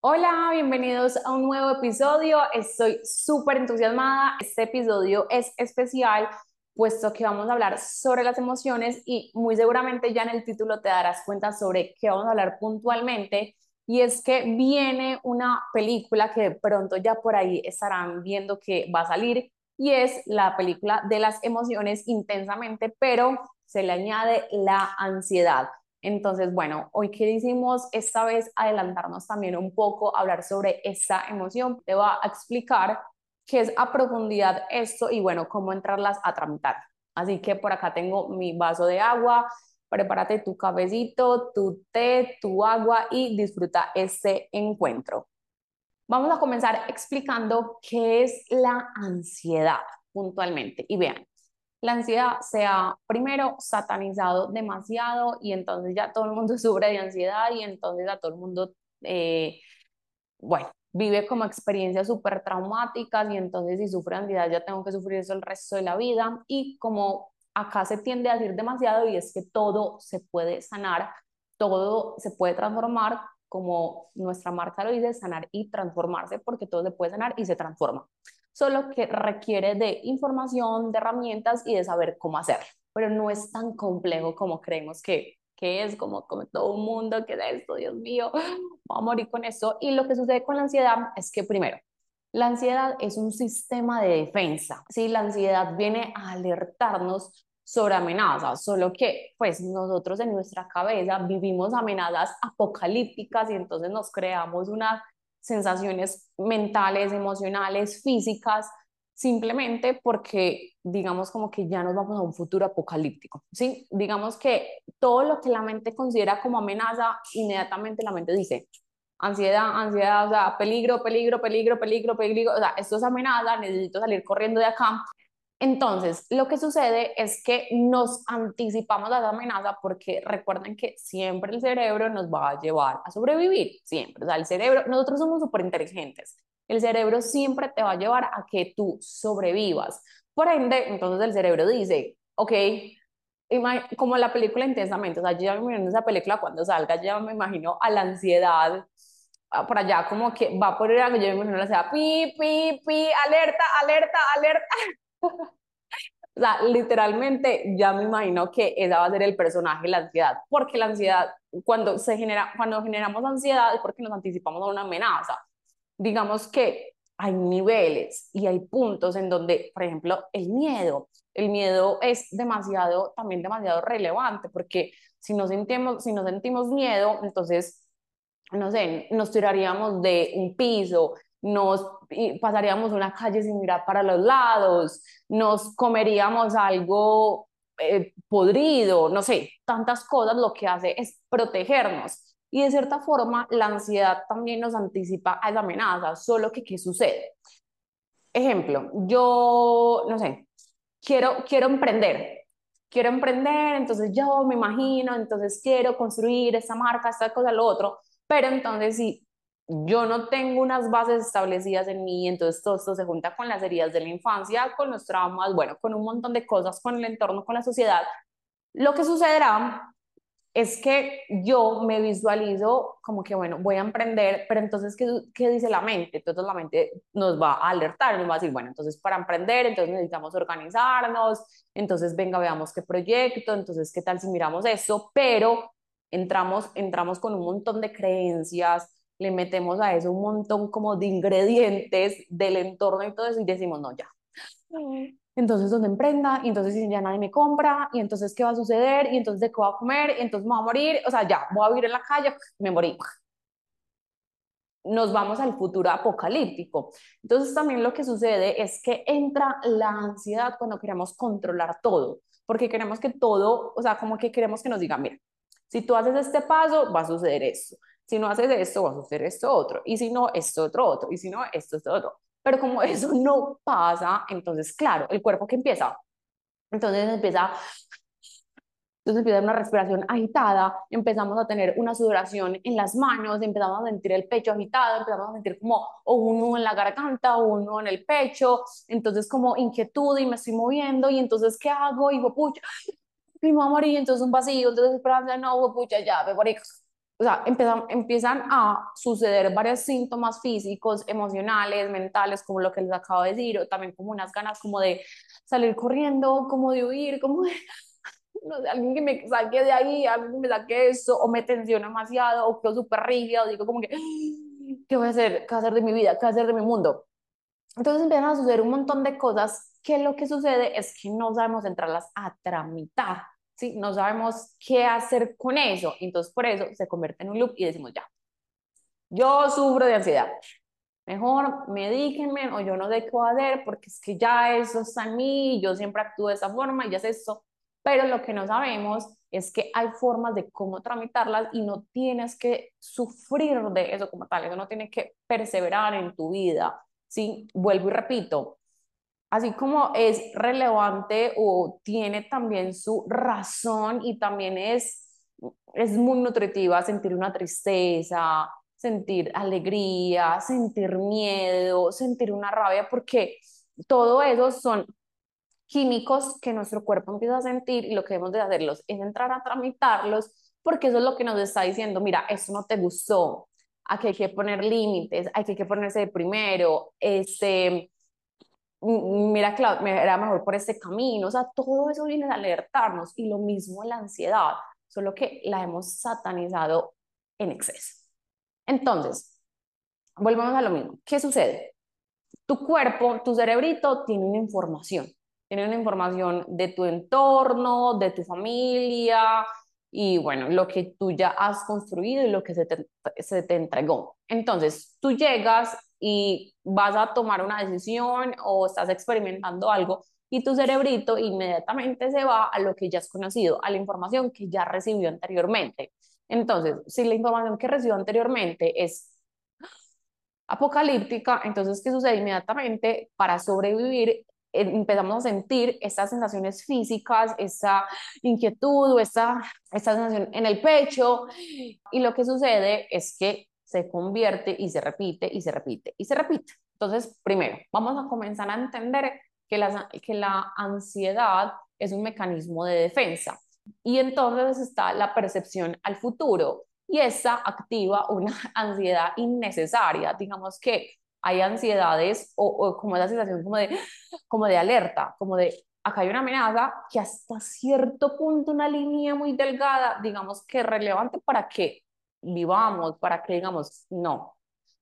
Hola, bienvenidos a un nuevo episodio. Estoy súper entusiasmada. Este episodio es especial puesto que vamos a hablar sobre las emociones y muy seguramente ya en el título te darás cuenta sobre qué vamos a hablar puntualmente. Y es que viene una película que pronto ya por ahí estarán viendo que va a salir y es la película de las emociones intensamente, pero se le añade la ansiedad. Entonces, bueno, hoy que hicimos esta vez adelantarnos también un poco, hablar sobre esta emoción, te va a explicar qué es a profundidad esto y bueno, cómo entrarlas a tramitar. Así que por acá tengo mi vaso de agua, prepárate tu cafecito, tu té, tu agua y disfruta este encuentro. Vamos a comenzar explicando qué es la ansiedad puntualmente. Y vean, la ansiedad se ha primero satanizado demasiado y entonces ya todo el mundo sufre de ansiedad y entonces ya todo el mundo, eh, bueno, vive como experiencias súper traumáticas y entonces si sufre ansiedad ya tengo que sufrir eso el resto de la vida. Y como acá se tiende a decir demasiado y es que todo se puede sanar, todo se puede transformar como nuestra marca lo dice, sanar y transformarse porque todo se puede sanar y se transforma solo que requiere de información, de herramientas y de saber cómo hacerlo. Pero no es tan complejo como creemos que, que es, como, como todo el mundo, que es esto, Dios mío, voy a morir con esto. Y lo que sucede con la ansiedad es que primero, la ansiedad es un sistema de defensa, ¿sí? La ansiedad viene a alertarnos sobre amenazas, solo que pues nosotros en nuestra cabeza vivimos amenazas apocalípticas y entonces nos creamos una sensaciones mentales, emocionales, físicas, simplemente porque digamos como que ya nos vamos a un futuro apocalíptico, ¿sí? Digamos que todo lo que la mente considera como amenaza, inmediatamente la mente dice, ansiedad, ansiedad, o sea, peligro, peligro, peligro, peligro, peligro, o sea, esto es amenaza, necesito salir corriendo de acá. Entonces, lo que sucede es que nos anticipamos a esa amenaza porque recuerden que siempre el cerebro nos va a llevar a sobrevivir, siempre. O sea, el cerebro, nosotros somos súper inteligentes. El cerebro siempre te va a llevar a que tú sobrevivas. Por ende, entonces el cerebro dice, ok, como la película intensamente, o sea, yo ya me imagino esa película cuando salga, ya me imagino a la ansiedad ah, por allá como que va por el yo me imagino la ansiedad, pi, pi, pi, alerta, alerta, alerta. O sea, literalmente ya me imagino que esa va a ser el personaje, la ansiedad, porque la ansiedad, cuando se genera, cuando generamos ansiedad es porque nos anticipamos a una amenaza. Digamos que hay niveles y hay puntos en donde, por ejemplo, el miedo, el miedo es demasiado, también demasiado relevante, porque si no sentimos, si no sentimos miedo, entonces, no sé, nos tiraríamos de un piso, nos pasaríamos una calle sin mirar para los lados, nos comeríamos algo eh, podrido, no sé, tantas cosas, lo que hace es protegernos. Y de cierta forma, la ansiedad también nos anticipa a esa amenaza, solo que ¿qué sucede? Ejemplo, yo, no sé, quiero, quiero emprender, quiero emprender, entonces yo me imagino, entonces quiero construir esta marca, esta cosa, lo otro, pero entonces si yo no tengo unas bases establecidas en mí, entonces todo esto se junta con las heridas de la infancia, con los traumas, bueno, con un montón de cosas, con el entorno, con la sociedad. Lo que sucederá es que yo me visualizo como que, bueno, voy a emprender, pero entonces, ¿qué, qué dice la mente? Entonces la mente nos va a alertar, nos va a decir, bueno, entonces para emprender, entonces necesitamos organizarnos, entonces venga, veamos qué proyecto, entonces, ¿qué tal si miramos eso? Pero entramos, entramos con un montón de creencias, le metemos a eso un montón como de ingredientes del entorno y todo eso y decimos, no, ya. Entonces, ¿dónde emprenda? Y entonces, ya nadie me compra, y entonces, ¿qué va a suceder? Y entonces, ¿de qué voy a comer? Y entonces, me voy a morir. O sea, ya, voy a vivir en la calle, me morí. Nos vamos al futuro apocalíptico. Entonces, también lo que sucede es que entra la ansiedad cuando queremos controlar todo, porque queremos que todo, o sea, como que queremos que nos digan, mira, si tú haces este paso, va a suceder esto. Si no haces esto, va a suceder esto otro. Y si no, esto otro otro. Y si no, esto esto otro. Pero como eso no pasa, entonces, claro, el cuerpo que empieza. Entonces empieza entonces empieza una respiración agitada, empezamos a tener una sudoración en las manos, empezamos a sentir el pecho agitado, empezamos a sentir como o uno en la garganta o uno en el pecho, entonces como inquietud y me estoy moviendo y entonces ¿qué hago? Y digo, pucha, me voy a morir, entonces un vacío, entonces esperanza, no, pucha, ya, me morí o sea, empiezan, empiezan a suceder varios síntomas físicos, emocionales, mentales, como lo que les acabo de decir, o también como unas ganas como de salir corriendo, como de huir, como de, no sé, alguien que me saque de ahí, alguien que me saque eso, o me tensiona demasiado, o quedo súper rígida, o digo como que, ¿qué voy a hacer? ¿Qué voy a hacer de mi vida? ¿Qué voy a hacer de mi mundo? Entonces empiezan a suceder un montón de cosas que lo que sucede es que no sabemos entrarlas a tramitar. ¿Sí? No sabemos qué hacer con eso. Entonces, por eso se convierte en un loop y decimos, ya, yo sufro de ansiedad. Mejor medíquenme o yo no sé qué hacer porque es que ya eso está en mí, yo siempre actúo de esa forma y ya es eso. Pero lo que no sabemos es que hay formas de cómo tramitarlas y no tienes que sufrir de eso como tal, eso no tiene que perseverar en tu vida. ¿sí? Vuelvo y repito, así como es relevante o tiene también su razón y también es, es muy nutritiva sentir una tristeza, sentir alegría, sentir miedo, sentir una rabia, porque todo eso son químicos que nuestro cuerpo empieza a sentir y lo que debemos de hacerlos es entrar a tramitarlos porque eso es lo que nos está diciendo, mira, eso no te gustó, aquí hay que poner límites, hay que ponerse de primero, este, mira, Claudia, era mejor por este camino, o sea, todo eso viene a alertarnos y lo mismo la ansiedad, solo que la hemos satanizado en exceso. Entonces, volvemos a lo mismo. ¿Qué sucede? Tu cuerpo, tu cerebrito tiene una información, tiene una información de tu entorno, de tu familia y bueno, lo que tú ya has construido y lo que se te, se te entregó. Entonces, tú llegas y vas a tomar una decisión o estás experimentando algo y tu cerebrito inmediatamente se va a lo que ya has conocido, a la información que ya recibió anteriormente. Entonces, si la información que recibió anteriormente es apocalíptica, entonces, ¿qué sucede inmediatamente? Para sobrevivir, eh, empezamos a sentir estas sensaciones físicas, esa inquietud o esa, esa sensación en el pecho. Y lo que sucede es que se convierte y se repite y se repite y se repite. Entonces, primero, vamos a comenzar a entender que la, que la ansiedad es un mecanismo de defensa y entonces está la percepción al futuro y esa activa una ansiedad innecesaria. Digamos que hay ansiedades o, como esa sensación como de, como de alerta, como de acá hay una amenaza que hasta cierto punto una línea muy delgada, digamos que relevante para que vivamos, para que digamos, no,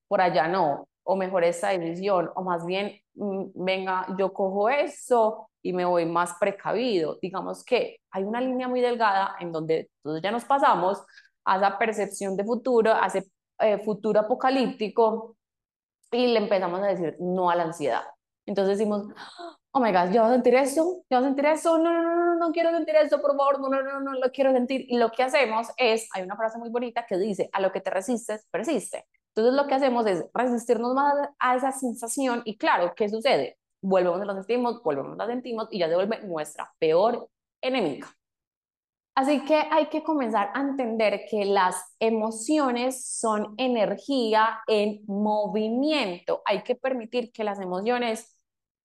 por allá no, o mejor esa decisión, o más bien, mm, venga, yo cojo eso y me voy más precavido. Digamos que hay una línea muy delgada en donde todos ya nos pasamos a esa percepción de futuro, a ese eh, futuro apocalíptico y le empezamos a decir no a la ansiedad. Entonces decimos, oh my God, ¿yo voy a sentir eso? ¿Yo voy a sentir eso? No, no, no, no, no quiero sentir eso, por favor, no, no, no, no, lo quiero sentir. Y lo que hacemos es, hay una frase muy bonita que dice, a lo que te resistes, persiste. Entonces lo que hacemos es resistirnos más a esa sensación y claro, ¿qué sucede? Volvemos a la sentimos, volvemos a la sentimos y ya se vuelve nuestra peor enemiga. Así que hay que comenzar a entender que las emociones son energía en movimiento. Hay que permitir que las emociones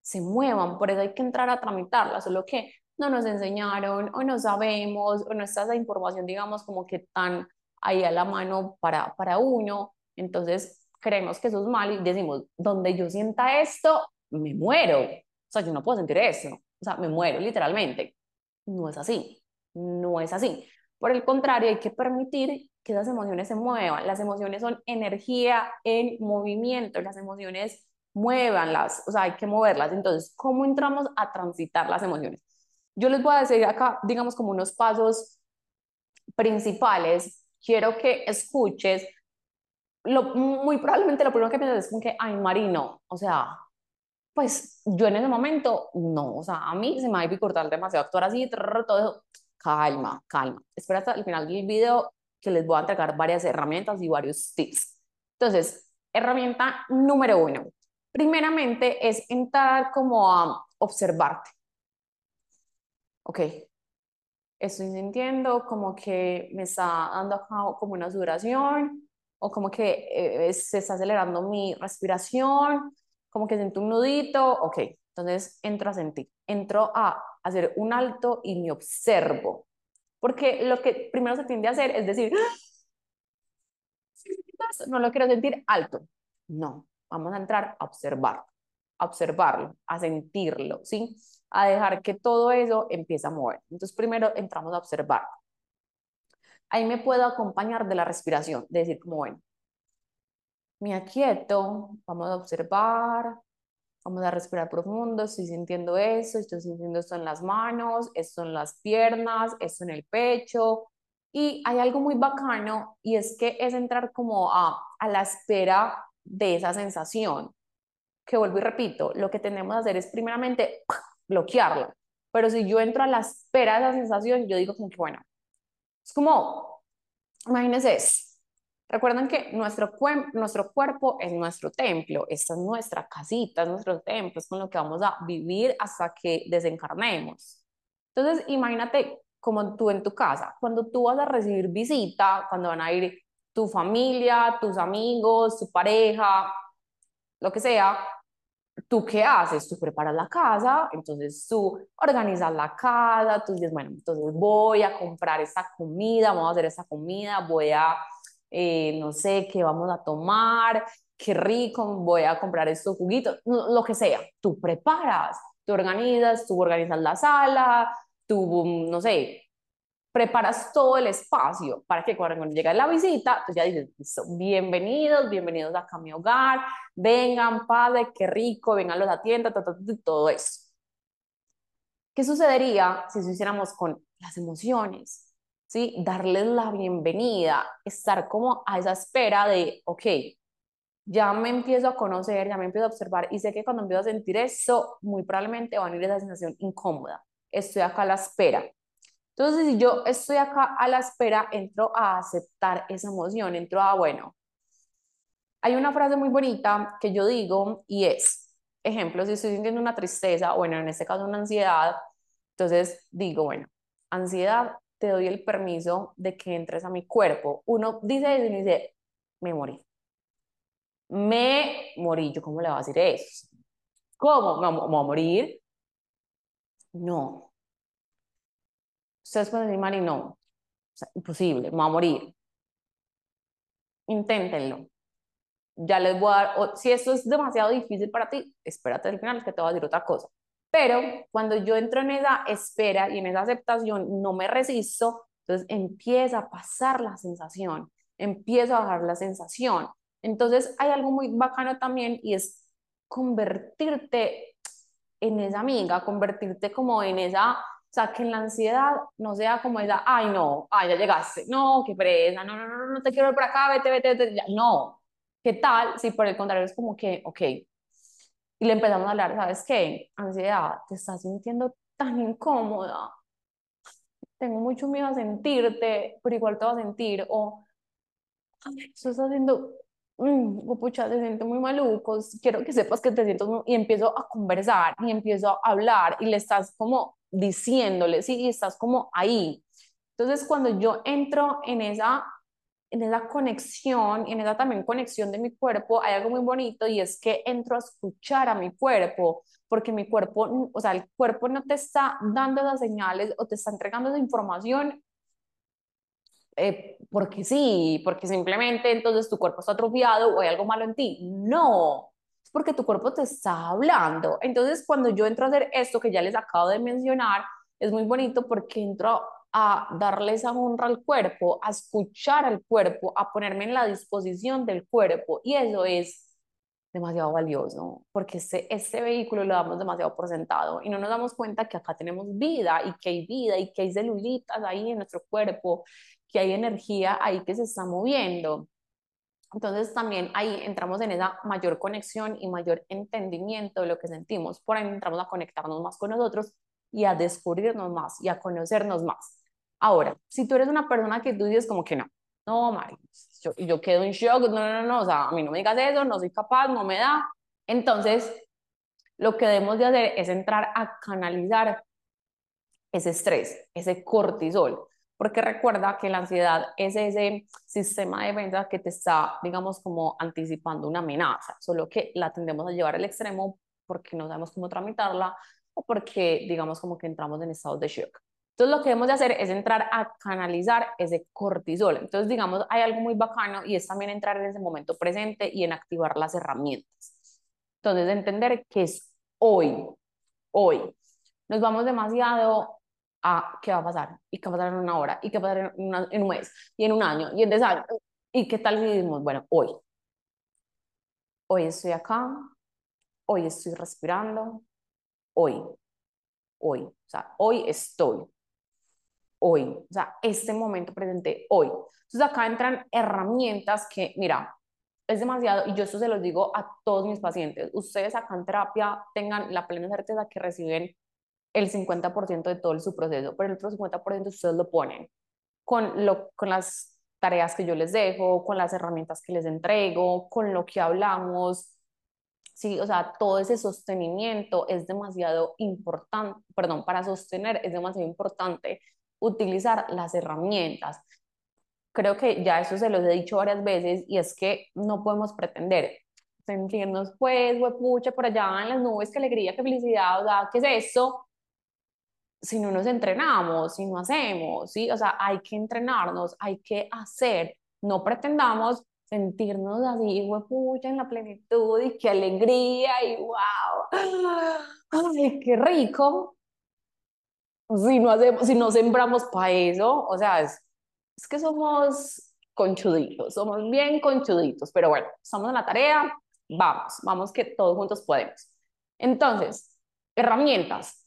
se muevan, por eso hay que entrar a tramitarlas, solo que no nos enseñaron o no sabemos o no está esa información, digamos, como que tan ahí a la mano para, para uno, entonces creemos que eso es mal y decimos, donde yo sienta esto, me muero, o sea, yo no puedo sentir eso, o sea, me muero literalmente. No es así, no es así. Por el contrario, hay que permitir que esas emociones se muevan. Las emociones son energía en movimiento, las emociones muévanlas, o sea, hay que moverlas. Entonces, ¿cómo entramos a transitar las emociones? Yo les voy a decir acá, digamos, como unos pasos principales. Quiero que escuches. Lo, muy probablemente lo primero que piensas es como que, ay, Marino, o sea, pues yo en ese momento, no, o sea, a mí se me va a dificultar demasiado actuar así, todo eso. Calma, calma. Espera hasta el final del video que les voy a entregar varias herramientas y varios tips. Entonces, herramienta número uno, Primeramente es entrar como a observarte. Ok, estoy sintiendo como que me está dando como una sudoración o como que eh, se está acelerando mi respiración, como que siento un nudito. Ok, entonces entro a sentir, entro a hacer un alto y me observo. Porque lo que primero se tiende a hacer es decir, no lo quiero sentir, alto. No, vamos a entrar a observar, a observarlo, a sentirlo, ¿sí? A dejar que todo eso empiece a mover. Entonces, primero entramos a observar. Ahí me puedo acompañar de la respiración, de decir como, bueno, me aquieto, vamos a observar, vamos a respirar profundo, estoy sintiendo eso, estoy sintiendo esto en las manos, esto en las piernas, esto en el pecho, y hay algo muy bacano y es que es entrar como a, a la espera de esa sensación. Que vuelvo y repito, lo que tenemos que hacer es primeramente bloquearla. Pero si yo entro a la espera de esa sensación, yo digo como que, bueno, es como, imagínense Recuerden que nuestro, nuestro cuerpo es nuestro templo, esta es nuestra casita, es nuestro templo, es con lo que vamos a vivir hasta que desencarnemos. Entonces, imagínate como tú en tu casa, cuando tú vas a recibir visita, cuando van a ir tu familia, tus amigos, tu pareja, lo que sea, ¿tú qué haces? Tú preparas la casa, entonces tú organizas la casa, tú dices, bueno, entonces voy a comprar esta comida, vamos a hacer esta comida, voy a, eh, no sé, qué vamos a tomar, qué rico, voy a comprar estos juguitos, lo que sea, tú preparas, tú organizas, tú organizas la sala, tú, no sé, preparas todo el espacio para que cuando llega la visita, tú ya dices, bienvenidos, bienvenidos acá a mi hogar, vengan, padre, qué rico, vengan los atiendas, todo eso. ¿Qué sucedería si eso hiciéramos con las emociones? ¿Sí? Darles la bienvenida, estar como a esa espera de, ok, ya me empiezo a conocer, ya me empiezo a observar y sé que cuando empiezo a sentir eso, muy probablemente va a venir esa sensación incómoda estoy acá a la espera. Entonces, si yo estoy acá a la espera, entro a aceptar esa emoción, entro a, bueno, hay una frase muy bonita que yo digo y es, ejemplo, si estoy sintiendo una tristeza, bueno, en este caso una ansiedad, entonces digo, bueno, ansiedad, te doy el permiso de que entres a mi cuerpo. Uno dice y dice, me morí. Me morí. ¿Yo cómo le voy a decir eso? ¿Cómo? ¿Me voy a morir? No. Ustedes pueden decir, Mari, no. O sea, imposible, me va a morir. Inténtenlo. Ya les voy a dar, si esto es demasiado difícil para ti, espérate al final que te voy a decir otra cosa. Pero cuando yo entro en esa espera y en esa aceptación, no me resisto, entonces empieza a pasar la sensación, empieza a bajar la sensación. Entonces hay algo muy bacano también y es convertirte en esa amiga, convertirte como en esa, o sea, que en la ansiedad no sea como esa, ay no, ay ya llegaste, no, qué presa, no, no, no, no te quiero ver por acá, vete, vete, vete, ya. no. ¿Qué tal si por el contrario es como que, ok, y le empezamos a hablar, ¿sabes qué? Ansiedad, te estás sintiendo tan incómoda, tengo mucho miedo a sentirte, pero igual te vas a sentir, o, ay, haciendo mmm, pucha, te siento muy maluco, quiero que sepas que te siento y empiezo a conversar y empiezo a hablar y le estás como diciéndole, sí, y estás como ahí. Entonces, cuando yo entro en esa, en esa conexión en esa también conexión de mi cuerpo, hay algo muy bonito y es que entro a escuchar a mi cuerpo, porque mi cuerpo, o sea, el cuerpo no te está dando esas señales o te está entregando esa información eh, porque sí, porque simplemente entonces tu cuerpo está atrofiado o hay algo malo en ti. No, es porque tu cuerpo te está hablando. Entonces, cuando yo entro a hacer esto que ya les acabo de mencionar, es muy bonito porque entro a darle esa honra al cuerpo, a escuchar al cuerpo, a ponerme en la disposición del cuerpo. Y eso es demasiado valioso, porque este, este vehículo lo damos demasiado por sentado y no nos damos cuenta que acá tenemos vida y que hay vida y que hay celulitas ahí en nuestro cuerpo que hay energía ahí que se está moviendo. Entonces también ahí entramos en esa mayor conexión y mayor entendimiento de lo que sentimos. Por ahí entramos a conectarnos más con nosotros y a descubrirnos más y a conocernos más. Ahora, si tú eres una persona que tú dices como que no, no, Mari, yo, yo quedo en shock, no, no, no, o sea, a mí no me digas eso, no soy capaz, no me da. Entonces, lo que debemos de hacer es entrar a canalizar ese estrés, ese cortisol porque recuerda que la ansiedad es ese sistema de defensa que te está, digamos, como anticipando una amenaza, solo que la tendemos a llevar al extremo porque no sabemos cómo tramitarla o porque, digamos, como que entramos en estado de shock. Entonces lo que debemos de hacer es entrar a canalizar ese cortisol. Entonces, digamos, hay algo muy bacano y es también entrar en ese momento presente y en activar las herramientas. Entonces, entender que es hoy, hoy. Nos vamos demasiado a qué va a pasar y qué va a pasar en una hora y qué va a pasar en, en un mes y en un año y en dos años. ¿Y qué tal si decimos, bueno, hoy? Hoy estoy acá, hoy estoy respirando, hoy, hoy, o sea, hoy estoy, hoy, o sea, este momento presente, hoy. Entonces acá entran herramientas que, mira, es demasiado, y yo eso se los digo a todos mis pacientes, ustedes acá en terapia tengan la plena certeza que reciben el 50% de todo su proceso, pero el otro 50% ustedes lo ponen con, lo, con las tareas que yo les dejo, con las herramientas que les entrego, con lo que hablamos. Sí, o sea, todo ese sostenimiento es demasiado importante, perdón, para sostener es demasiado importante utilizar las herramientas. Creo que ya eso se los he dicho varias veces y es que no podemos pretender sentirnos, pues, pucha, por allá en las nubes, qué alegría, qué felicidad, o sea, ¿qué es eso? Si no nos entrenamos, si no hacemos, ¿sí? O sea, hay que entrenarnos, hay que hacer, no pretendamos sentirnos así, pucha, en la plenitud y qué alegría y wow, ay, qué rico. Si no, hacemos, si no sembramos para eso, o sea, es, es que somos conchuditos, somos bien conchuditos, pero bueno, estamos en la tarea, vamos, vamos que todos juntos podemos. Entonces, herramientas,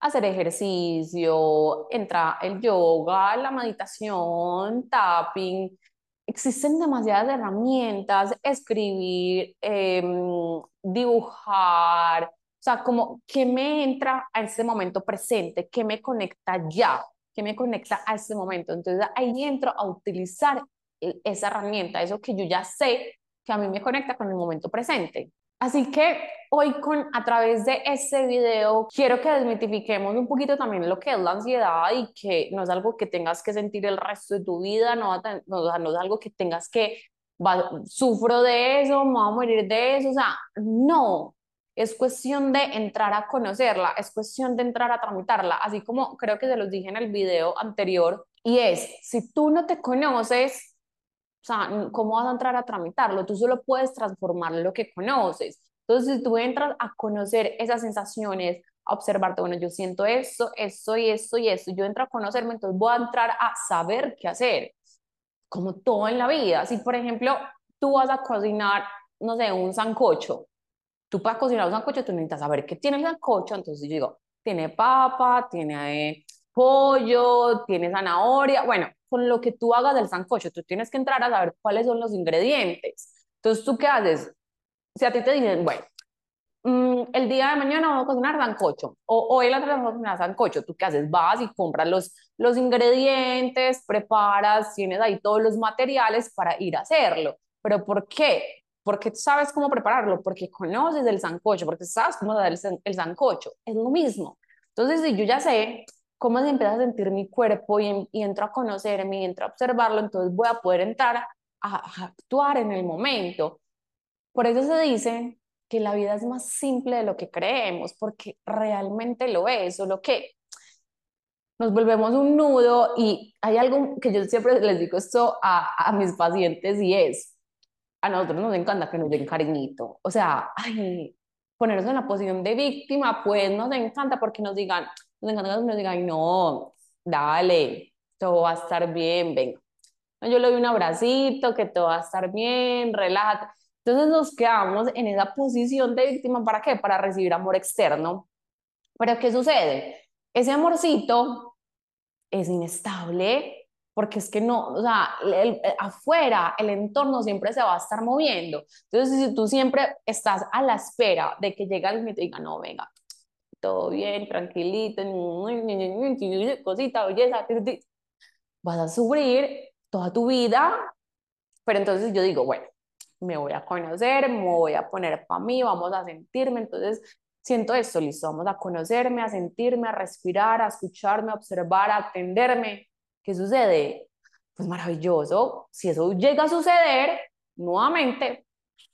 hacer ejercicio, entra el yoga, la meditación, tapping. Existen demasiadas herramientas, escribir, em, dibujar, o sea, como que me entra a ese momento presente, que me conecta ya, que me conecta a ese momento. Entonces ahí entro a utilizar e, esa herramienta, eso que yo ya sé que a mí me conecta con el momento presente. Así que hoy con a través de este video quiero que desmitifiquemos un poquito también lo que es la ansiedad y que no es algo que tengas que sentir el resto de tu vida, no, no, no es algo que tengas que sufro de eso, me voy a morir de eso, o sea, no, es cuestión de entrar a conocerla, es cuestión de entrar a tramitarla, así como creo que se los dije en el video anterior, y es, si tú no te conoces, o sea, ¿cómo vas a entrar a tramitarlo? Tú solo puedes transformar lo que conoces. Entonces, si tú entras a conocer esas sensaciones, a observarte, bueno, yo siento esto, esto y esto y esto, yo entro a conocerme, entonces voy a entrar a saber qué hacer, como todo en la vida. Si, por ejemplo, tú vas a cocinar, no sé, un sancocho, tú para cocinar un sancocho, tú necesitas saber qué tiene el sancocho, entonces yo digo, tiene papa, tiene eh, pollo, tiene zanahoria, bueno, con lo que tú hagas del sancocho, tú tienes que entrar a saber cuáles son los ingredientes. Entonces, ¿tú qué haces? Si a ti te dicen, bueno, mm, el día de mañana vamos a cocinar sancocho, o hoy la tarde vamos a cocinar sancocho, ¿tú qué haces? Vas y compras los, los ingredientes, preparas, tienes ahí todos los materiales para ir a hacerlo. ¿Pero por qué? Porque sabes cómo prepararlo, porque conoces el sancocho, porque sabes cómo dar el, el sancocho. Es lo mismo. Entonces, si yo ya sé cómo se empieza a sentir mi cuerpo y, entro a conocerme y entro a observarlo, entonces voy a poder entrar a, a, actuar en el momento. Por eso se dice que la vida es más simple de lo que creemos, porque realmente lo es, solo que nos volvemos un nudo y hay algo que yo siempre les digo esto a, a mis pacientes y es, a nosotros nos encanta que nos den cariñito, o sea, ay, ponernos en la posición de víctima, pues nos encanta porque nos digan, nos encanta que nos digan, no, dale, todo va a estar bien, venga. Yo le doy un abracito, que todo va a estar bien, relájate. Entonces nos quedamos en esa posición de víctima, ¿para qué? Para recibir amor externo. Pero ¿qué sucede? Ese amorcito es inestable, porque es que no, o sea, afuera, el entorno siempre se va a estar moviendo. Entonces, si tú siempre estás a la espera de que llegue alguien y te diga, no, venga, todo bien, tranquilito, cosita, belleza, vas a sufrir toda tu vida, pero entonces yo digo, bueno, me voy a conocer, me voy a poner para mí, vamos a sentirme, entonces siento esto, listo, vamos a conocerme, a sentirme, a respirar, a escucharme, a observar, a atenderme. ¿Qué sucede? Pues maravilloso, si eso llega a suceder, nuevamente,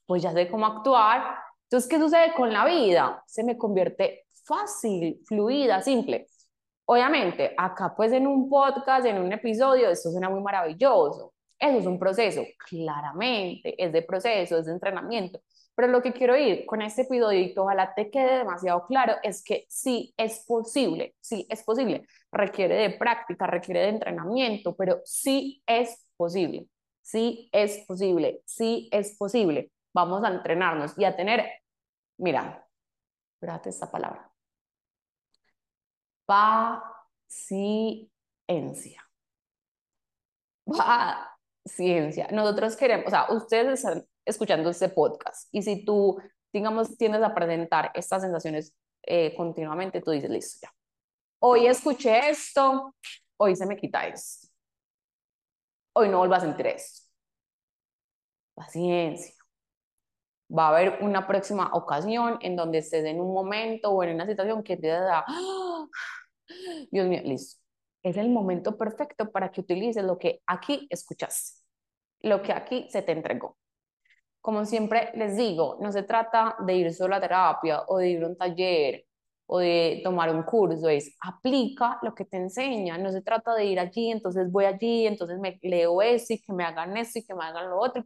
pues ya sé cómo actuar. Entonces, ¿qué sucede con la vida? Se me convierte fácil, fluida, simple. Obviamente, acá pues en un podcast, en un episodio, esto suena muy maravilloso. Eso es un proceso, claramente, es de proceso, es de entrenamiento. Pero lo que quiero ir con este episodio ojalá te quede demasiado claro es que sí es posible, sí es posible. Requiere de práctica, requiere de entrenamiento, pero sí es posible, sí es posible, sí es posible. Vamos a entrenarnos y a tener, mira, espérate esta palabra, paciencia. Paciencia. Nosotros queremos, o sea, ustedes están escuchando este podcast y si tú, digamos, tienes a presentar estas sensaciones eh, continuamente, tú dices, listo, ya. Hoy escuché esto, hoy se me quita esto. Hoy no vuelvo a sentir esto. Paciencia. Va a haber una próxima ocasión en donde estés en un momento o en una situación que te da, ¡Ah! Dios mío, listo. Es el momento perfecto para que utilices lo que aquí escuchaste, lo que aquí se te entregó. Como siempre les digo, no se trata de ir solo a terapia o de ir a un taller o de tomar un curso, es aplica lo que te enseñan, no se trata de ir allí, entonces voy allí, entonces me leo eso y que me hagan esto y que me hagan lo otro.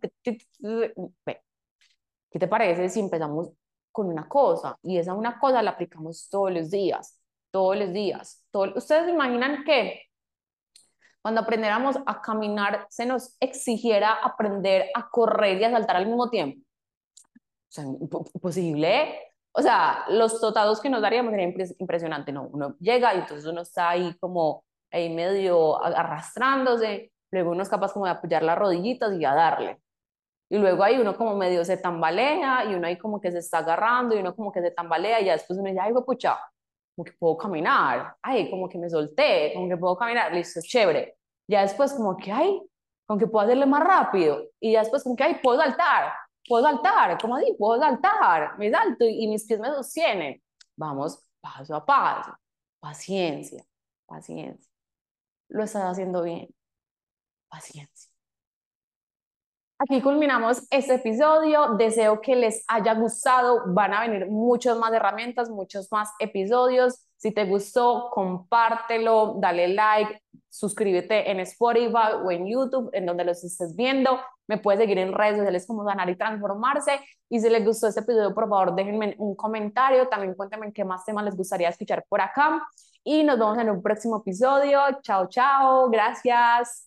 ¿Qué te parece si empezamos con una cosa y esa una cosa la aplicamos todos los días? Todos los días. ¿Ustedes imaginan que cuando aprendiéramos a caminar se nos exigiera aprender a correr y a saltar al mismo tiempo? O sea, imposible. O sea, los totados que nos daríamos sería impresionante, ¿no? Uno llega y entonces uno está ahí como ahí medio arrastrándose, luego uno es capaz como de apoyar las rodillitas y a darle. Y luego ahí uno como medio se tambalea y uno ahí como que se está agarrando y uno como que se tambalea y ya después uno dice, ay, pucha, como que puedo caminar, ay, como que me solté, como que puedo caminar, listo, chévere. Ya después como que, ay, como que puedo hacerle más rápido. Y ya después como que, ay, puedo saltar, puedo saltar, como así, puedo saltar, me salto y, y mis pies me sostienen. Vamos paso a paso, paciencia, paciencia. Lo estás haciendo bien, paciencia. Aquí culminamos este episodio. Deseo que les haya gustado. Van a venir muchas más herramientas, muchos más episodios. Si te gustó, compártelo, dale like, suscríbete en Spotify o en YouTube, en donde los estés viendo. Me puedes seguir en redes sociales como Sanar y Transformarse. Y si les gustó este episodio, por favor, déjenme un comentario. También cuéntenme qué más temas les gustaría escuchar por acá. Y nos vemos en un próximo episodio. Chao, chao. Gracias.